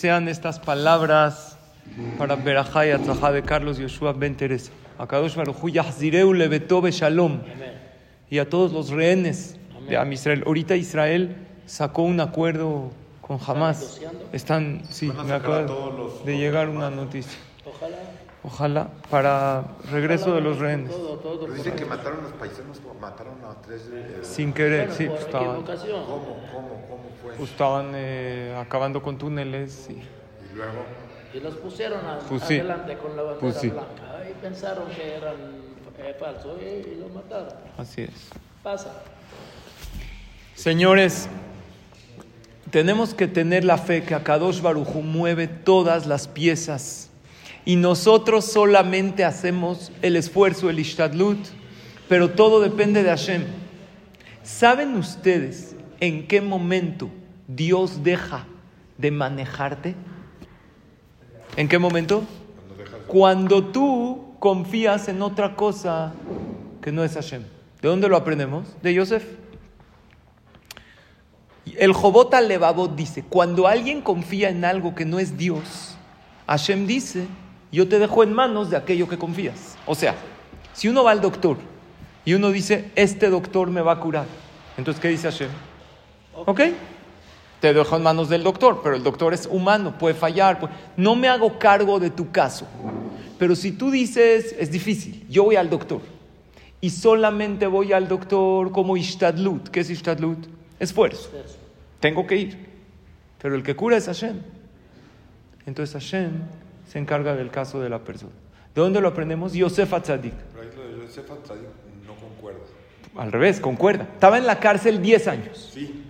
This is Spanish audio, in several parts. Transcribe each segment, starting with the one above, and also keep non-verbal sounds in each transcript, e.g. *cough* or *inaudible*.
sean estas palabras para Berajá y Atzajá de Carlos Yoshua Ben Teresa. Akadosh Baruj Hu Yahzireu Shalom. Y a todos los rehenes de Am Israel. Ahorita Israel sacó un acuerdo con Hamas. Están, sí, a me a acaba de llegar una noticia. Ojalá. Ojalá para regreso de los rehenes. Todo, todo. Pero dicen que mataron a los paisanos, mataron a tres. eh, Sin querer, Bueno, sí, pues estaban, equivocación. ¿Cómo, cómo, cómo fue? pues estaban eh, acabando con túneles. y- Y luego, Y los pusieron a- Pues sí. adelante con la bandera Pues sí. blanca. Y pensaron que eran eh, falsos y, y los mataron. Así es. Pasa. Señores, tenemos que tener la fe que Akadosh Barujú mueve todas las piezas y nosotros solamente hacemos el esfuerzo, el ishtadlut, pero todo depende de Hashem. ¿Saben ustedes en qué momento Dios deja de manejarte? ¿En qué momento? cuando tú confías en otra cosa que no es Hashem. ¿De dónde lo aprendemos? De Yosef. El Jobot Levavot dice, cuando alguien confía en algo que no es Dios, Hashem dice, yo te dejo en manos de aquello que confías. O sea, si uno va al doctor y uno dice, este doctor me va a curar, entonces ¿qué dice Hashem? Ok, te dejo en manos del doctor, pero el doctor es humano, puede fallar. puede- No me hago cargo de tu caso. Pero si tú dices, es difícil, yo voy al doctor y solamente voy al doctor como Ishtadlut. ¿Qué es Ishtadlut? Esfuerzo. Tengo que ir. Pero el que cura es Hashem. Entonces Hashem se encarga del caso de la persona. ¿De dónde lo aprendemos? Yosef Atzadik. Pero ahí lo de Yosef Atzadik no concuerda. Al revés, concuerda. Estaba en la cárcel 10 años. Sí,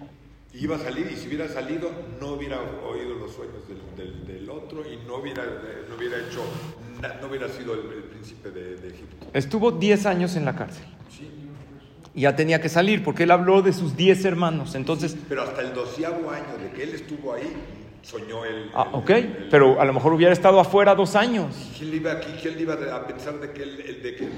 iba a salir y si hubiera salido no hubiera oído los sueños del, del- del otro y no hubiera, no hubiera hecho, no hubiera sido el, el príncipe de, de Egipto. Estuvo 10 años en la cárcel. Sí, Y ya tenía que salir porque él habló de sus 10 hermanos. Entonces, pero hasta el doceavo año de que él estuvo ahí, soñó él. ah, el- ok, el- pero a lo mejor hubiera estado afuera dos años. ¿Quién le iba, aquí, a pensar de que, él, el- de que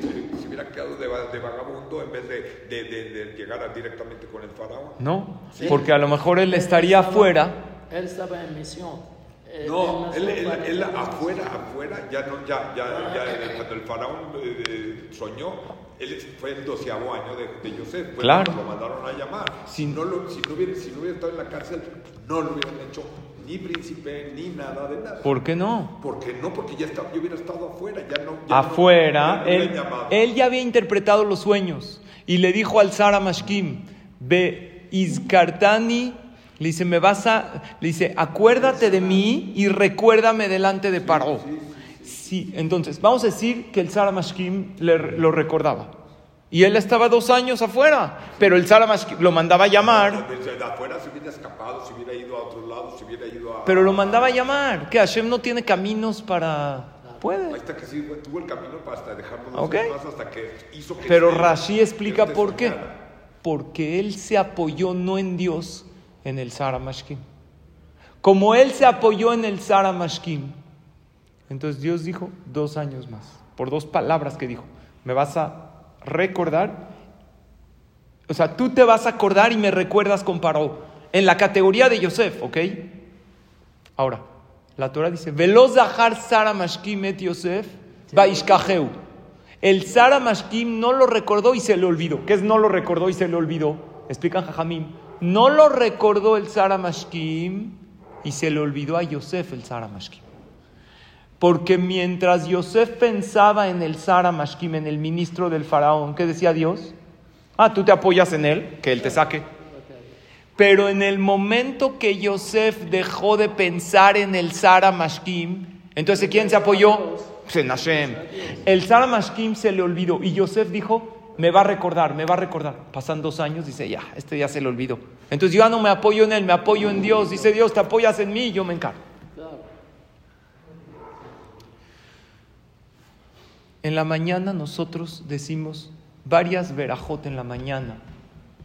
se hubiera quedado de, de vagabundo en vez de, de- de- de llegar a- directamente con el faraón? No, porque a lo mejor él estaría afuera. Él estaba en misión. Eh, No, él, él- afuera, afuera, ya no, ya, ya, ya, eh, cuando el faraón eh, soñó, él fue el doceavo año de, de Yosef, fue Claro. lo mandaron a llamar. Si no, lo, si, no hubiera, si no hubiera estado en la cárcel, no lo hubieran hecho ni príncipe, ni nada de nada. ¿Por qué no? Porque no, porque ya estaba, yo hubiera estado afuera, ya no. ya Afuera, no- ya no él, él ya había interpretado los sueños y le dijo al Sara Mashkim, ve, Izkartani, le dice, me vas a, le dice, acuérdate de mí y recuérdame delante de Paró. Sí, entonces, vamos a decir que el Sara Mashkim le- lo recordaba. Y él estaba dos años afuera, pero el Sara Mashkim lo mandaba a llamar, Desde de afuera se hubiera escapado, se hubiera ido a otro lado, se hubiera ido a. pero lo mandaba a llamar. Que Hashem no tiene caminos para... Ahí Puede. está que sí, tuvo el camino para hasta dejarlo dos Ok. años más hasta que hizo que. Pero Rashi explica por qué. Porque él se apoyó no en Dios, en el Sara Mashkim. Como él se apoyó en el Sara Mashkim, entonces Dios dijo dos años más, por dos palabras que dijo. Me vas a recordar, o sea, tú te vas a acordar y me recuerdas con Paró, en la categoría de Yosef, ¿ok? Ahora, la Torah dice, Veloz zahar Sara Mashkim et Yosef, Baishkaheu. El Sara Mashkim no lo recordó y se le olvidó. ¿Qué es no lo recordó y se le olvidó? Explican Jajamim. No lo recordó el Sara Mashkim y se le olvidó a Yosef el Sara Mashkim. Porque mientras Yosef pensaba en el Sara Mashkim, en el ministro del faraón, ¿qué decía Dios? Ah, tú te apoyas en él, que él te saque. Pero en el momento que Yosef dejó de pensar en el Sara Mashkim, entonces ¿quién se apoyó? Pues en. El Sara Mashkim se le olvidó y Yosef dijo, me va a recordar, me va a recordar. Pasan dos años, dice, ya, este ya se le olvidó. Entonces yo no me apoyo en él, me apoyo en Dios. Dice Dios, te apoyas en mí yo me encargo. En la mañana nosotros decimos varias verajot en la mañana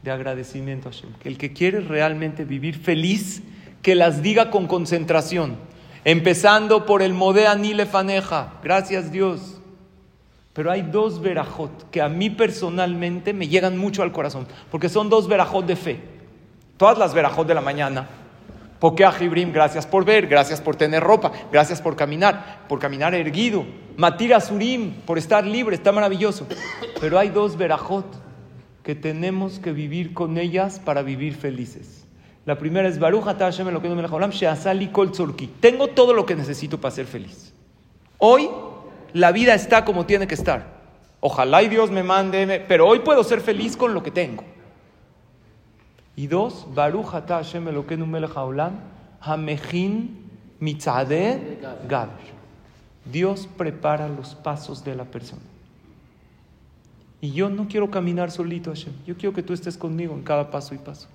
de agradecimiento a Hashem. Que el que quiere realmente vivir feliz, que las diga con concentración. Empezando por el Modé Anile Faneja. Gracias Dios. Pero hay dos verajot que a mí personalmente me llegan mucho al corazón. Porque son dos verajot de fe. Todas las verajot de la mañana Pokea Jibrim, gracias por ver, gracias por tener ropa, gracias por caminar, por caminar erguido. Matira Surim, por estar libre, está maravilloso. Pero hay dos verajot que tenemos que vivir con ellas para vivir felices. La primera es Baruch Hashem melech haolam she'asali kol tzorki. Tengo todo lo que necesito para ser feliz. Hoy la vida está como tiene que estar. Ojalá y Dios me mande, pero hoy puedo ser feliz con lo que tengo. Y dos, Baruch atah Hashem Elokeinu melech haolam hamechin mitzadeh gaber. Dios prepara los pasos de la persona. Y yo no quiero caminar solito, Hashem. Yo quiero que tú estés conmigo en cada paso y paso.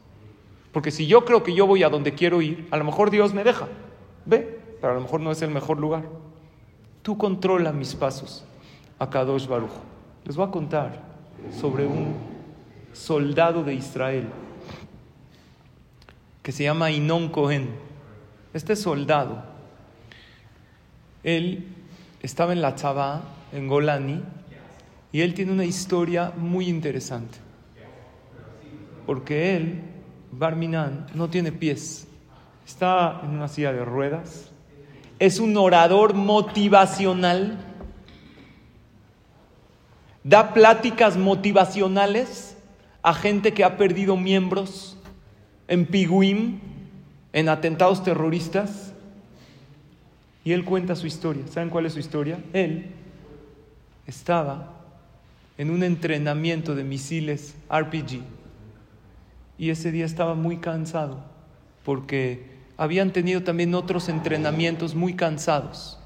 Porque si yo creo que yo voy a donde quiero ir, a lo mejor Dios me deja. Ve, pero a lo mejor no es el mejor lugar. Tú controla mis pasos, Akadosh Baruch. Les voy a contar sobre un soldado de Israel que se llama Inon Cohen. Este soldado, él estaba en la Tzabá, en Golani, y él tiene una historia muy interesante. Porque él, Barminan, no tiene pies. Está en una silla de ruedas. Es un orador motivacional. Da pláticas motivacionales a gente que ha perdido miembros en Piguim, en atentados terroristas. Y él cuenta su historia. ¿Saben cuál es su historia? Él estaba en un entrenamiento de misiles RPG y ese día estaba muy cansado porque habían tenido también otros entrenamientos muy cansados.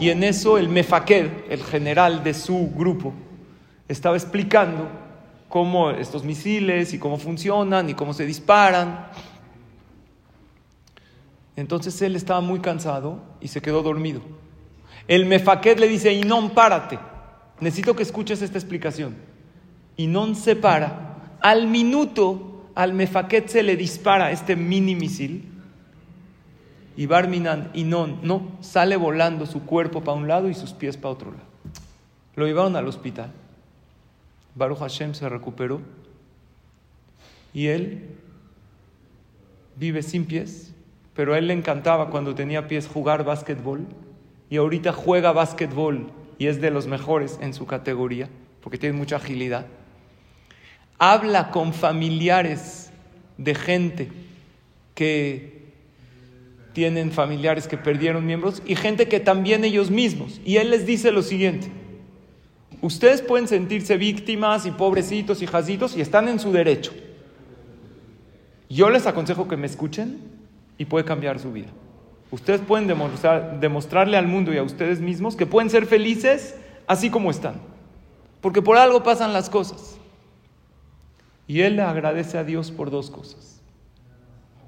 Y en eso el Mefaked, el general de su grupo, estaba explicando cómo estos misiles y cómo funcionan y cómo se disparan. Entonces él estaba muy cansado y se quedó dormido. El Mefaked le dice, Inón, párate. Necesito que escuches esta explicación. Inón se para. Al minuto, al Mefaked se le dispara este mini misil. Y Barminan, Inón, no, sale volando su cuerpo para un lado y sus pies para otro lado. Lo llevaron al hospital. Baruch Hashem se recuperó. Y él vive sin pies, pero a él le encantaba cuando tenía pies jugar básquetbol. Y ahorita juega básquetbol y es de los mejores en su categoría, porque tiene mucha agilidad. Habla con familiares de gente que tienen familiares que perdieron miembros y gente que también ellos mismos. Y él les dice lo siguiente, ustedes pueden sentirse víctimas y pobrecitos y jazitos y están en su derecho. Yo les aconsejo que me escuchen y puede cambiar su vida. Ustedes pueden demostrar, demostrarle al mundo y a ustedes mismos que pueden ser felices así como están. Porque por algo pasan las cosas. Y él le agradece a Dios por dos cosas.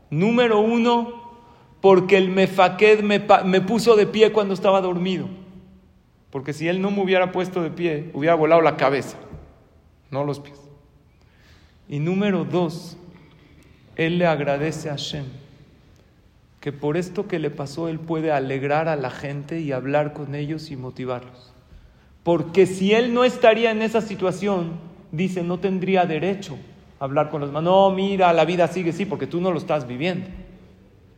Número uno, porque el Mefaked me, pa- me puso de pie cuando estaba dormido. Porque si él no me hubiera puesto de pie, hubiera volado la cabeza, no los pies. Y número dos, él le agradece a Hashem que por esto que le pasó él puede alegrar a la gente y hablar con ellos y motivarlos. Porque si él no estaría en esa situación, dice, no tendría derecho a hablar con los demás. No, mira, la vida sigue, sí, porque tú no lo estás viviendo.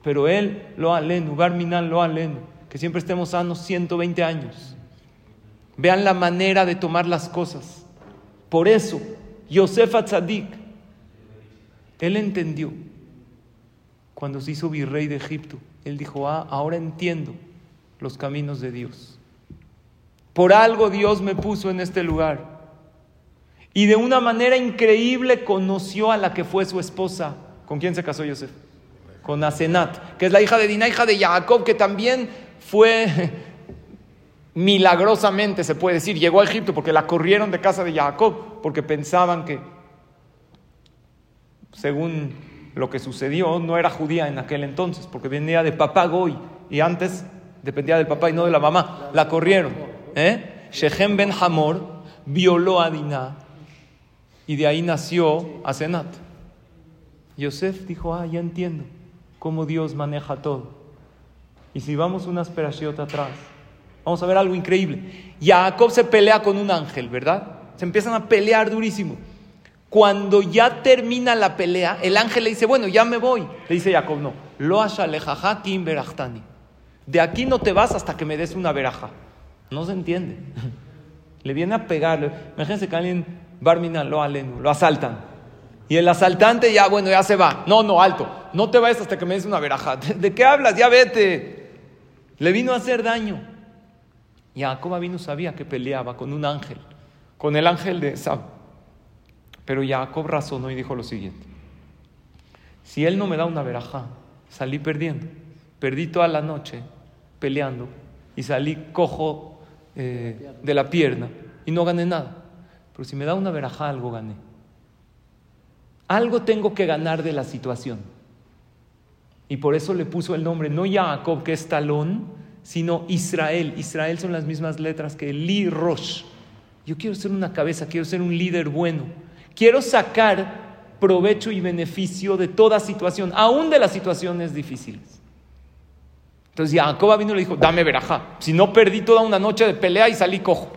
Pero él, lo alenu, Barminan lo alenu, que siempre estemos sanos 120 años. Vean la manera de tomar las cosas. Por eso, Yosef Atzadik, él entendió cuando se hizo virrey de Egipto. Él dijo, ah, ahora entiendo los caminos de Dios. Por algo Dios me puso en este lugar. Y de una manera increíble conoció a la que fue su esposa. ¿Con quién se casó Yosef? Con Asenat, que es la hija de Dina, hija de Jacob, que también fue milagrosamente, se puede decir, llegó a Egipto porque la corrieron de casa de Jacob, porque pensaban que, según lo que sucedió, no era judía en aquel entonces, porque venía de papá Goy, y antes dependía del papá y no de la mamá. La corrieron. ¿eh? Shechem ben Hamor violó a Dinah, y de ahí nació Asenat. Yosef dijo, ah, ya entiendo cómo Dios maneja todo. Y si vamos unas perashiot atrás, vamos a ver algo increíble. Jacob se pelea con un ángel, ¿verdad? Se empiezan a pelear durísimo. Cuando ya termina la pelea, el ángel le dice, bueno, ya me voy. Le dice Jacob, no, Lo. De aquí no te vas hasta que me des una veraja. No se entiende. *laughs* Le viene a pegarle. Imagínense que alguien, Barmina, lo alenu, lo asaltan. Y el asaltante ya, bueno, ya se va. No, no, alto. No te vayas hasta que me des una veraja. *laughs* ¿De qué hablas? Ya vete. Le vino a hacer daño. Jacob vino sabía que peleaba con un ángel, con el ángel de Sab. Pero Jacob razonó y dijo lo siguiente. Si él no me da una veraja, salí perdiendo. Perdí toda la noche peleando y salí cojo eh, de la pierna y no gané nada. Pero si me da una verajá, algo gané. Algo tengo que ganar de la situación. Y por eso le puso el nombre no Jacob, que es talón, sino Israel. Israel son las mismas letras que Li Rosh. Yo quiero ser una cabeza, quiero ser un líder bueno. Quiero sacar provecho y beneficio de toda situación, aún de las situaciones difíciles. Entonces Jacob vino y le dijo, dame verajá. Si no perdí toda una noche de pelea y salí cojo.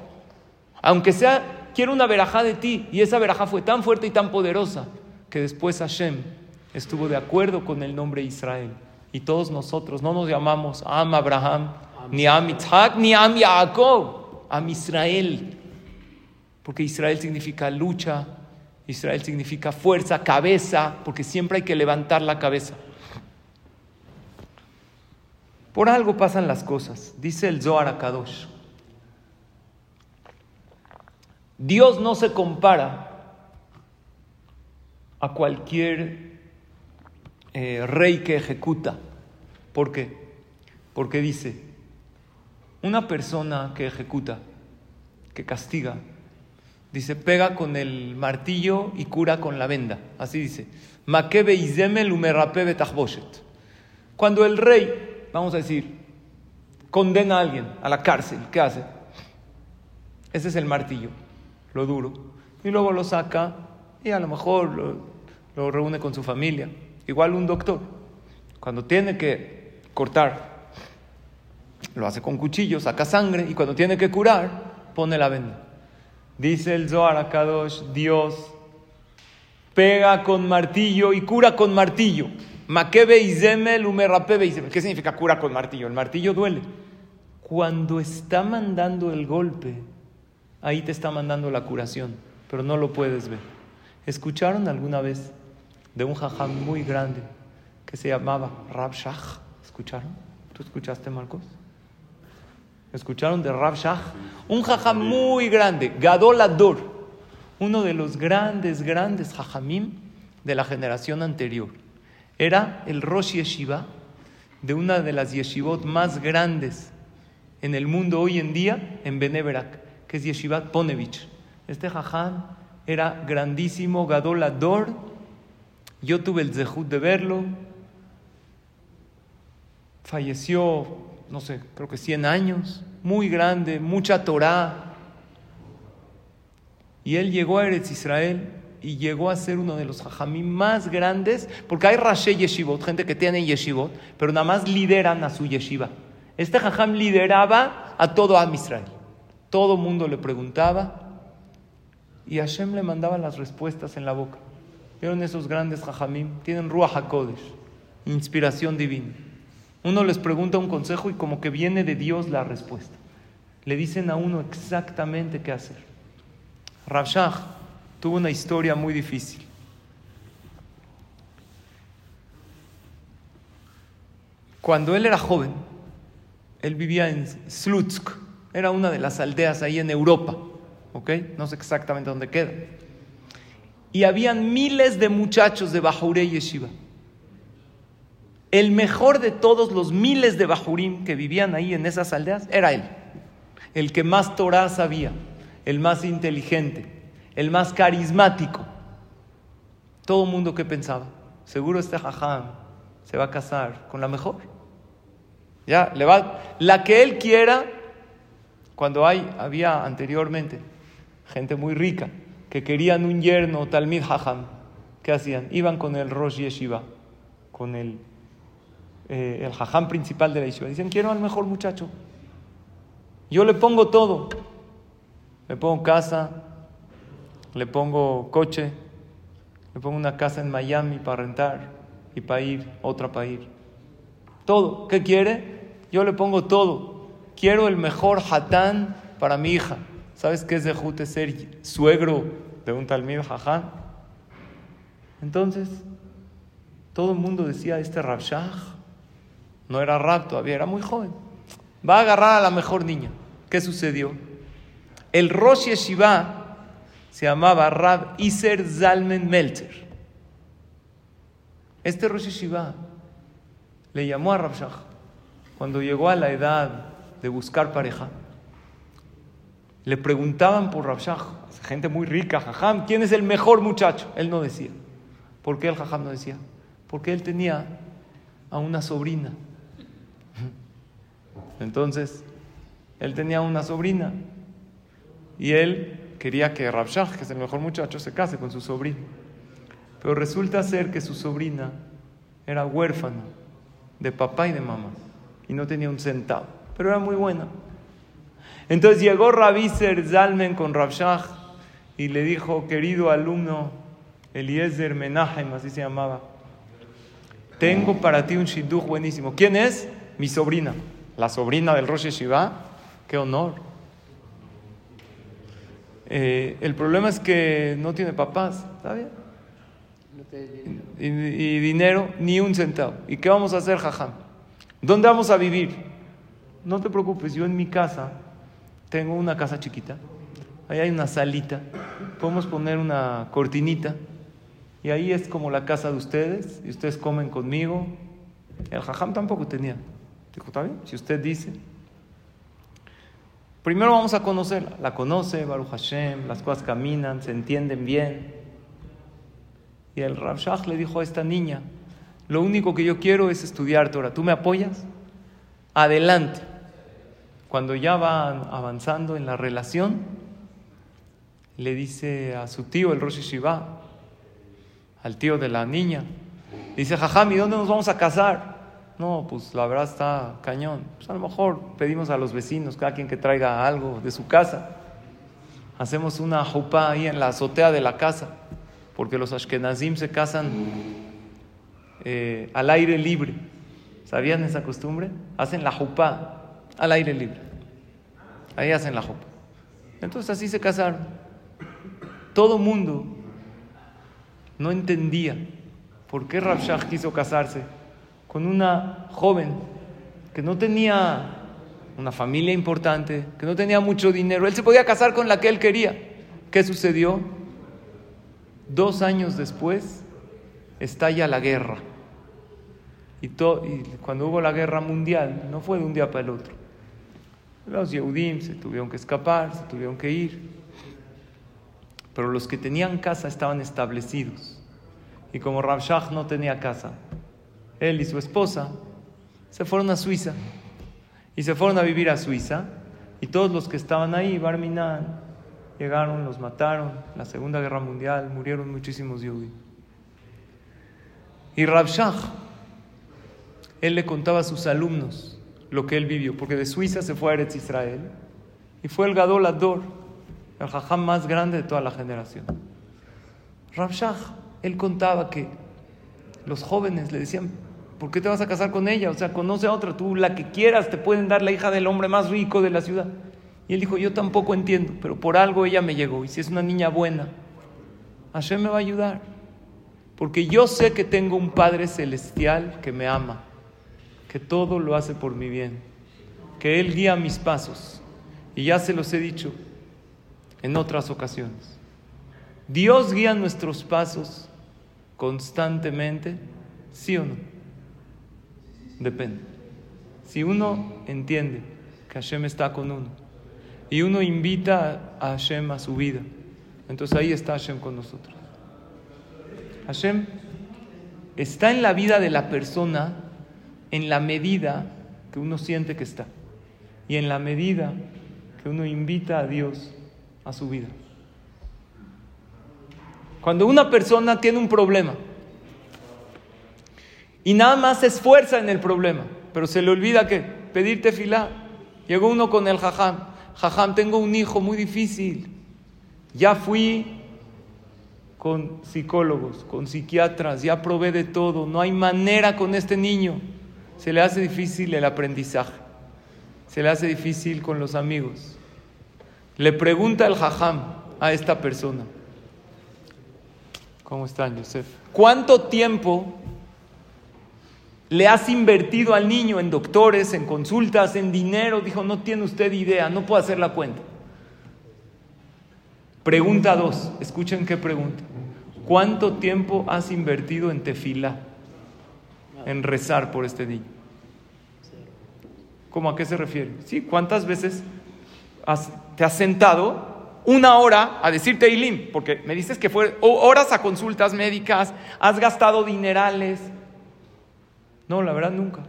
Aunque sea, quiero una verajá de ti. Y esa verajá fue tan fuerte y tan poderosa que después Hashem estuvo de acuerdo con el nombre Israel. Y todos nosotros no nos llamamos Am Abraham, ni Am Isaac, ni Am Jacob, Am Israel. Porque Israel significa lucha, Israel significa fuerza, cabeza, porque siempre hay que levantar la cabeza. Por algo pasan las cosas, dice el Zohar Akadosh. Dios no se compara a cualquier eh, rey que ejecuta. ¿Por qué? Porque dice, una persona que ejecuta, que castiga, dice, pega con el martillo y cura con la venda. Así dice. Cuando el rey vamos a decir, condena a alguien a la cárcel, ¿qué hace? Ese es el martillo, lo duro. Y luego lo saca y a lo mejor lo reúne con su familia. Igual un doctor, cuando tiene que cortar, lo hace con cuchillo, saca sangre y cuando tiene que curar, pone la venda. Dice el Zohar Kadosh, Dios pega con martillo y cura con martillo. ¿Qué significa cura con martillo? El martillo duele. Cuando está mandando el golpe, ahí te está mandando la curación, pero no lo puedes ver. ¿Escucharon alguna vez de un jajam muy grande que se llamaba Rab Shach? ¿Escucharon? ¿Tú escuchaste, Marcos? ¿Escucharon de Rab Shach? Un jajam muy grande, Gadol Ador, uno de los grandes, grandes jajamim de la generación anterior. Era el Rosh Yeshiva de una de las yeshivot más grandes en el mundo hoy en día, en Beneverak, que es Yeshivat Ponevich. Este jajam era grandísimo, Gadol Ador. Yo tuve el zehut de verlo. Falleció, no sé, creo que 100 años, muy grande, mucha Torah. Y él llegó a Eretz Israel y llegó a ser uno de los hajamim más grandes, porque hay Rashi Yeshivot, gente que tiene Yeshivot, pero nada más lideran a su yeshiva. Este hajam lideraba a todo Am Israel. Todo mundo le preguntaba y Hashem le mandaba las respuestas en la boca. ¿Vieron esos grandes hajamim? Tienen Ruach HaKodesh, inspiración divina. Uno les pregunta un consejo y como que viene de Dios la respuesta. Le dicen a uno exactamente qué hacer. Rabshah tuvo una historia muy difícil. Cuando él era joven, él vivía en Slutsk, era una de las aldeas ahí en Europa, ¿ok? No sé exactamente dónde queda. Y habían miles de muchachos de Bajuré y Yeshiva. El mejor de todos los miles de Bajurim que vivían ahí en esas aldeas era él. El que más Torah sabía, el más inteligente, el más carismático. Todo el mundo que pensaba, seguro este jajam se va a casar con la mejor. Ya, le va, la que él quiera, cuando hay, había anteriormente gente muy rica que querían un yerno talmid jajam, ¿qué hacían? Iban con el Rosh Yeshiva, con el, eh, el jajam principal de la yeshiva. Dicen, quiero al mejor muchacho. Yo le pongo todo. Le pongo casa, le pongo coche, le pongo una casa en Miami para rentar y para ir, otra para ir. Todo. ¿Qué quiere? Yo le pongo todo. Quiero el mejor hatán para mi hija. ¿Sabes qué es de Jute ser suegro de un talmid jaján? Entonces, todo el mundo decía, este Rabshah no era Rab todavía, era muy joven. Va a agarrar a la mejor niña. ¿Qué sucedió? El Rosh Yeshiva se llamaba Rab Iser Zalmen Meltzer. Este Rosh Yeshiva le llamó a Rabshah cuando llegó a la edad de buscar pareja. Le preguntaban por Rabshah, gente muy rica, Jajam, ¿quién es el mejor muchacho? Él no decía. ¿Por qué el Jajam no decía? Porque él tenía a una sobrina. Entonces, él tenía una sobrina y él quería que Rabshah, que es el mejor muchacho, se case con su sobrina. Pero resulta ser que su sobrina era huérfana de papá y de mamá y no tenía un centavo, pero era muy buena. Entonces llegó Ser Zalmen con Rabshah y le dijo, querido alumno Eliezer Menahem, así se llamaba, tengo para ti un shidduch buenísimo. ¿Quién es? Mi sobrina, la sobrina del Rosh Shiva. ¡Qué honor! Eh, el problema es que no tiene papás, ¿está bien? Y, y, dinero, ni un centavo. ¿Y qué vamos a hacer, jajam? ¿Dónde vamos a vivir? No te preocupes, yo en mi casa tengo una casa chiquita, ahí hay una salita, podemos poner una cortinita y ahí es como la casa de ustedes y ustedes comen conmigo. El jajam tampoco tenía. Dijo, ¿está bien? Si usted dice. Primero vamos a conocerla. La conoce, Baruch Hashem, las cosas caminan, se entienden bien. Y el Rav le dijo a esta niña, lo único que yo quiero es estudiar Torah. ¿Tú me apoyas? Adelante. Cuando ya va avanzando en la relación, le dice a su tío, el Rosh Shiva, al tío de la niña, dice, Jajami, ¿dónde nos vamos a casar? No, pues la verdad está cañón. Pues a lo mejor pedimos a los vecinos, cada quien que traiga algo de su casa. Hacemos una jupá ahí en la azotea de la casa, porque los ashkenazim se casan eh, al aire libre. ¿Sabían esa costumbre? Hacen la jupá al aire libre. Ahí hacen la jupá. Entonces así se casaron. Todo mundo no entendía por qué Rabshah quiso casarse con una joven que no tenía una familia importante, que no tenía mucho dinero. Él se podía casar con la que él quería. ¿Qué sucedió? Dos años después estalla la guerra. Y, y, cuando hubo la guerra mundial, no fue de un día para el otro. Los Yehudim se tuvieron que escapar, se tuvieron que ir. Pero los que tenían casa estaban establecidos. Y como Rabshah no tenía casa, él y su esposa, se fueron a Suiza. Y se fueron a vivir a Suiza. Y todos los que estaban ahí, Barminan, llegaron, los mataron. La Segunda Guerra Mundial murieron muchísimos judíos. Y Rabshah, él le contaba a sus alumnos lo que él vivió, porque de Suiza se fue a Eretz Israel y fue el Gadol Ador, el jajam más grande de toda la generación. Rabshah, él contaba que los jóvenes le decían, ¿por qué te vas a casar con ella? O sea, conoce a otra, tú la que quieras, te pueden dar la hija del hombre más rico de la ciudad. Y él dijo, yo tampoco entiendo, pero por algo ella me llegó. Y si es una niña buena, Hashem me va a ayudar. Porque yo sé que tengo un Padre celestial que me ama, que todo lo hace por mi bien, que Él guía mis pasos. Y ya se los he dicho en otras ocasiones. Dios guía nuestros pasos constantemente, ¿sí o no? Depende. Si uno entiende que Hashem está con uno y uno invita a Hashem a su vida, entonces ahí está Hashem con nosotros. Hashem está en la vida de la persona en la medida que uno siente que está y en la medida que uno invita a Dios a su vida. Cuando una persona tiene un problema y nada más se esfuerza en el problema, pero se le olvida que pedirte filá. Llegó uno con el jajam, jajam, tengo un hijo muy difícil. Ya fui con psicólogos, con psiquiatras, ya probé de todo, no hay manera con este niño. se le hace difícil el aprendizaje, se le hace difícil con los amigos. Le pregunta el jajam a esta persona, ¿cómo están, Yosef? ¿Cuánto tiempo le has invertido al niño en doctores, en consultas, en dinero? Dijo, no tiene usted idea, no puedo hacer la cuenta. Pregunta dos, escuchen qué pregunta. ¿Cuánto tiempo has invertido en tefila? En rezar por este niño. ¿Cómo a qué se refiere? Sí, ¿cuántas veces te has sentado una hora a decirte Teilim? Porque me dices que fue horas a consultas médicas, has gastado dinerales. No, la verdad nunca.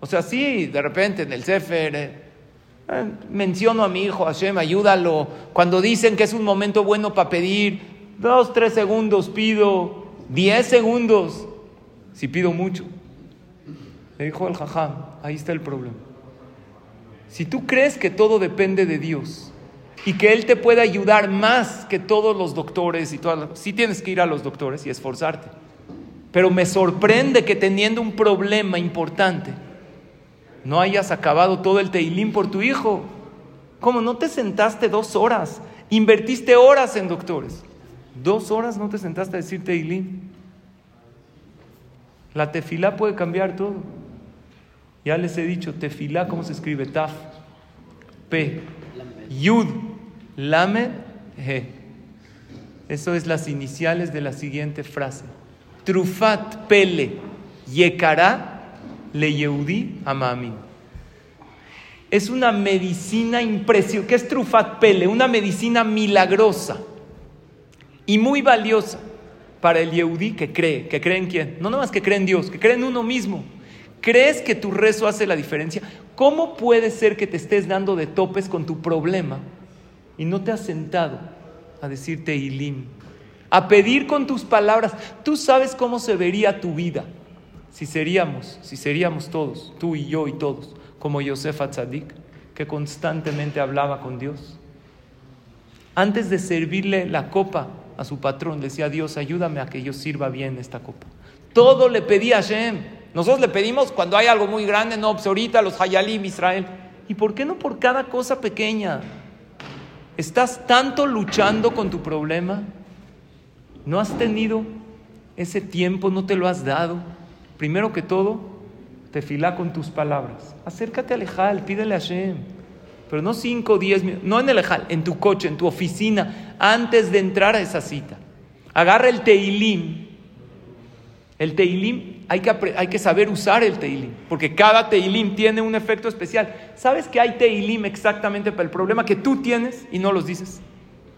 O sea, sí, de repente en el Sefer eh, eh, menciono a mi hijo, Hashem, ayúdalo. Cuando dicen que es un momento bueno para pedir, Dos, tres segundos pido, diez segundos, si pido mucho. Le dijo el jajam, ahí está el problema. Si tú crees que todo depende de Dios y que Él te puede ayudar más que todos los doctores y todas sí tienes que ir a los doctores y esforzarte. Pero me sorprende que teniendo un problema importante, no hayas acabado todo el teilín por tu hijo. ¿Cómo no te sentaste dos horas? Invertiste horas en doctores. Dos horas no te sentaste a decir Teilín. La tefilá puede cambiar todo. Ya les he dicho, tefilá, ¿cómo se escribe? Taf, P, Yud, Lamed, He. Eso es las iniciales de la siguiente frase. Trufat Pele, Yekara, Le Yehudi, Amamin. Es una medicina impresionante. ¿Qué es Trufat Pele? Una medicina milagrosa y muy valiosa para el Yehudí que cree. ¿Que cree en quién? No nomás que cree en Dios, que cree en uno mismo. ¿Crees que tu rezo hace la diferencia? ¿Cómo puede ser que te estés dando de topes con tu problema y no te has sentado a decirte Ilim? A pedir con tus palabras. Tú sabes cómo se vería tu vida si seríamos, si seríamos todos, tú y yo y todos, como Yosef Atzadik, que constantemente hablaba con Dios. Antes de servirle la copa a su patrón, decía Dios, ayúdame a que yo sirva bien esta copa. Todo le pedía a Shem. Nosotros le pedimos cuando hay algo muy grande, no, pues ahorita los Hayalim, Israel. ¿Y por qué no por cada cosa pequeña? ¿Estás tanto luchando con tu problema? ¿No has tenido ese tiempo? ¿No te lo has dado? Primero que todo, te fila con tus palabras. Acércate a Lejal, pídele a Shem pero no 5 o 10 minutos, no en el ejal, en tu coche, en tu oficina, antes de entrar a esa cita. Agarra el teilim. El teilim, hay que, hay que saber usar el teilim, porque cada teilim tiene un efecto especial. ¿Sabes que hay teilim exactamente para el problema que tú tienes y no los dices?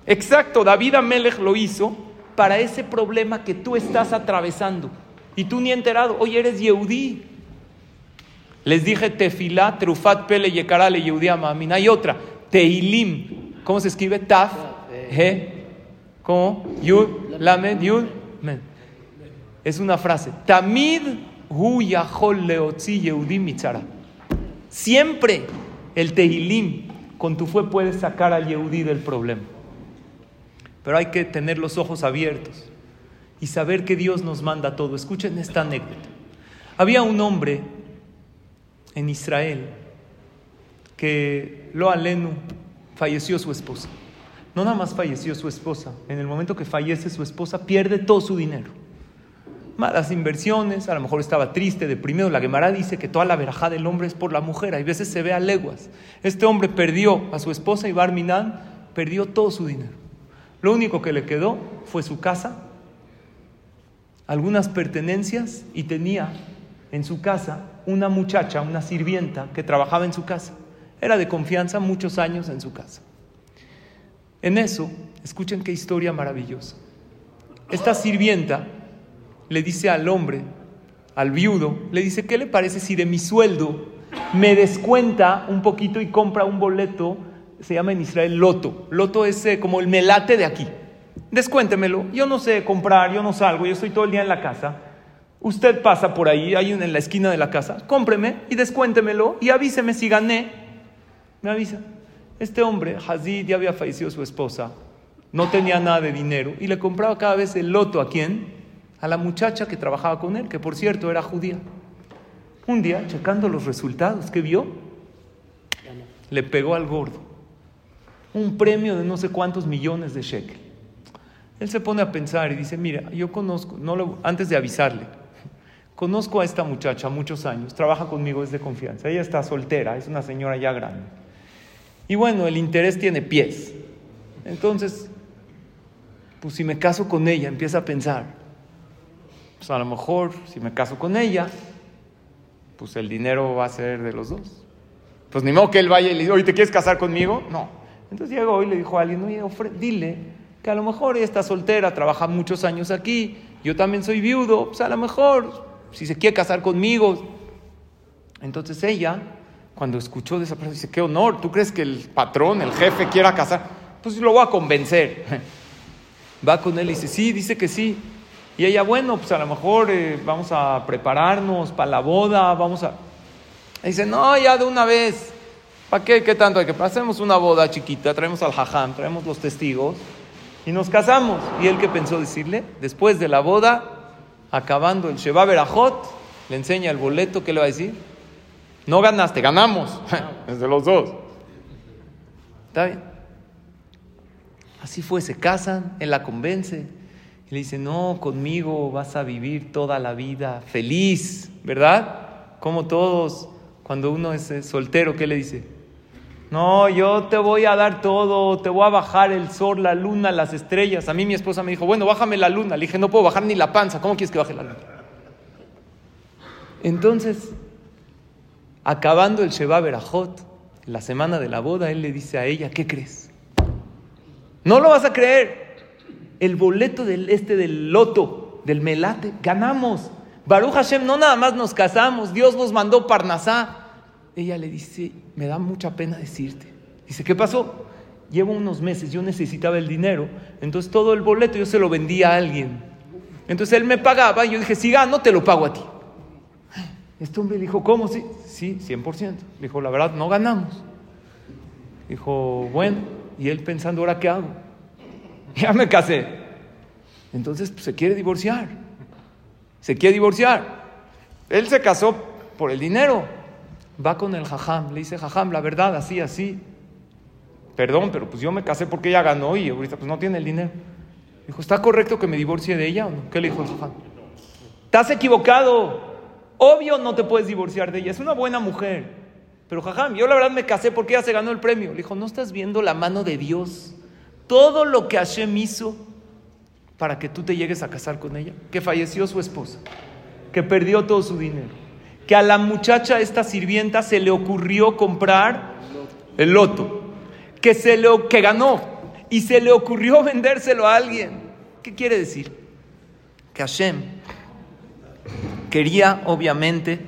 Exacto, David Amelech lo hizo para ese problema que tú estás atravesando. Y tú ni enterado, hoy eres Yehudí, les dije tefilá, trufat pele yekara le amin. Hay otra, teilim. ¿Cómo se escribe? Taf, he, ¿cómo? Yud, lamed, yud, men. Es una frase. Tamid hu yahol leotzi yehudim mitzara. Siempre el teilim con tu fue puedes sacar al yehudí del problema. Pero hay que tener los ojos abiertos y saber que Dios nos manda todo. Escuchen esta anécdota. Había un hombre en Israel que lo alenu falleció su esposa. No nada más falleció su esposa, en el momento que fallece su esposa pierde todo su dinero. Malas inversiones, a lo mejor estaba triste, deprimido. La Gemara dice que toda la verajá del hombre es por la mujer, hay veces se ve a leguas. Este hombre perdió a su esposa y Barminan perdió todo su dinero. Lo único que le quedó fue su casa, algunas pertenencias y tenía en su casa una muchacha, una sirvienta que trabajaba en su casa. Era de confianza muchos años en su casa. En eso, escuchen qué historia maravillosa. Esta sirvienta le dice al hombre, al viudo, le dice, ¿qué le parece si de mi sueldo me descuenta un poquito y compra un boleto? Se llama en Israel loto. Loto es eh, como el melate de aquí. Descuéntemelo. Yo no sé comprar, yo no salgo, yo estoy todo el día en la casa. Usted pasa por ahí, hay uno en la esquina de la casa, cómpreme y descuéntemelo y avíseme si gané. Me avisa. Este hombre, Hazid, ya había fallecido su esposa, no tenía nada de dinero y le compraba cada vez el loto a quién? A la muchacha que trabajaba con él, que por cierto era judía. Un día, checando los resultados, ¿qué vio? Le pegó al gordo. Un premio de no sé cuántos millones de shekel. Él se pone a pensar y dice, mira, yo conozco, no lo- antes de avisarle, conozco a esta muchacha muchos años, trabaja conmigo, es de confianza. Ella está soltera, es una señora ya grande. Y bueno, el interés tiene pies. Entonces, pues si me caso con ella, empieza a pensar, pues a lo mejor si me caso con ella, pues el dinero va a ser de los dos. Pues ni modo que él vaya y le diga, oye, ¿te quieres casar conmigo? No. Entonces llegó y le dijo a alguien, oye, ofre- dile que a lo mejor ella está soltera, trabaja muchos años aquí, yo también soy viudo, pues a lo mejor, si se quiere casar conmigo. Entonces ella, cuando escuchó de esa persona, dice, qué honor, ¿tú crees que el patrón, el jefe quiera casar? Pues lo voy a convencer. *laughs* Va con él y dice, sí, dice que sí. Y ella, bueno, pues a lo mejor eh, vamos a prepararnos para la boda, vamos a... Y dice, no, ya de una vez. ¿Para qué? ¿Qué tanto hay que Hacemos una boda chiquita, traemos al jajam, traemos los testigos y nos casamos. ¿Y él qué pensó decirle? Después de la boda, acabando el Sheba Berajot, le enseña el boleto, ¿qué le va a decir? No ganaste, ganamos. *laughs* Es de los dos. ¿Está bien? Así fue, se casan, él la convence. Y le dice, no, conmigo vas a vivir toda la vida feliz, ¿verdad? Como todos, cuando uno es soltero, ¿qué le dice? No, yo te voy a dar todo, te voy a bajar el sol, la luna, las estrellas. A mí mi esposa me dijo, bueno, bájame la luna. Le dije, no puedo bajar ni la panza, ¿cómo quieres que baje la luna? Entonces, acabando el Sheba Berajot, la semana de la boda, él le dice a ella, ¿qué crees? No lo vas a creer. El boleto del este del loto, del melate, ganamos. Baruch Hashem, no nada más nos casamos, Dios nos mandó Parnasá. Ella le dice, me da mucha pena decirte. Dice, ¿qué pasó? Llevo unos meses, yo necesitaba el dinero, entonces todo el boleto yo se lo vendía a alguien. Entonces él me pagaba y yo dije, si gano, te lo pago a ti. Este hombre dijo, ¿cómo? Sí, sí, 100%. Le dijo, la verdad, no ganamos. Dijo, bueno, y él pensando, ¿ahora qué hago? *laughs* Ya me casé. Entonces pues, se quiere divorciar. Se quiere divorciar. Él se casó por el dinero. Va con el jajam. Le dice, jajam, la verdad, así, así. Perdón, pero pues yo me casé porque ella ganó y ahorita pues no tiene el dinero. Dijo, ¿está correcto que me divorcie de ella o no? ¿Qué le dijo el jajam? Estás equivocado. Obvio no te puedes divorciar de ella. Es una buena mujer. Pero jajam, yo la verdad me casé porque ella se ganó el premio. Le dijo, ¿no estás viendo la mano de Dios? Todo lo que Hashem hizo para que tú te llegues a casar con ella. Que falleció su esposa. Que perdió todo su dinero. Que a la muchacha, esta sirvienta, se le ocurrió comprar el loto. Que, se le, que ganó. Y se le ocurrió vendérselo a alguien. ¿Qué quiere decir? Que Hashem quería obviamente,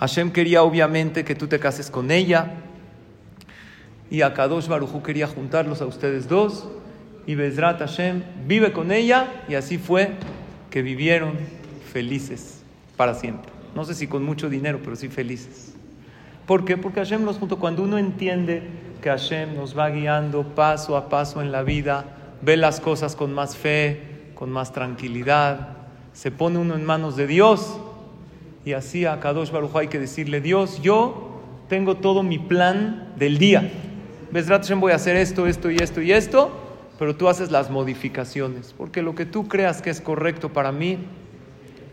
Hashem quería obviamente que tú te cases con ella y Akadosh Barujú quería juntarlos a ustedes dos y Bezrat Hashem vive con ella y así fue que vivieron felices para siempre. No sé si con mucho dinero, pero sí felices. ¿Por qué? Porque Hashem los juntó. Cuando uno entiende que Hashem nos va guiando paso a paso en la vida, ve las cosas con más fe, con más tranquilidad, se pone uno en manos de Dios y así a Kadosh Baruj hay que decirle, Dios, yo tengo todo mi plan del día. Bezrat Hashem voy a hacer esto, esto y esto y esto, pero tú haces las modificaciones, porque lo que tú creas que es correcto para mí,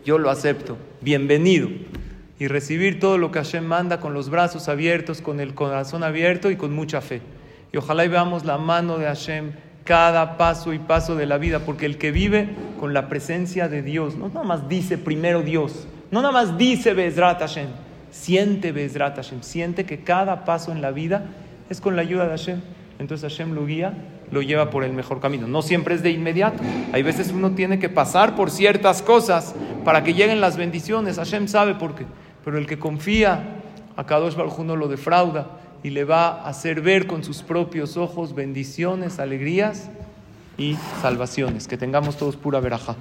yo lo acepto. Bienvenido. Y recibir todo lo que Hashem manda con los brazos abiertos, con el corazón abierto y con mucha fe. Y ojalá y veamos la mano de Hashem cada paso y paso de la vida, porque el que vive con la presencia de Dios, no nada más dice primero Dios, no nada más dice Bezrat Hashem, siente Bezrat Hashem, siente que cada paso en la vida es con la ayuda de Hashem. Entonces Hashem lo guía, lo lleva por el mejor camino. No siempre es de inmediato. Hay veces uno tiene que pasar por ciertas cosas para que lleguen las bendiciones. Hashem sabe por qué. Pero el que confía a Kadosh Baruj no lo defrauda y le va a hacer ver con sus propios ojos bendiciones, alegrías y salvaciones. Que tengamos todos pura veraja.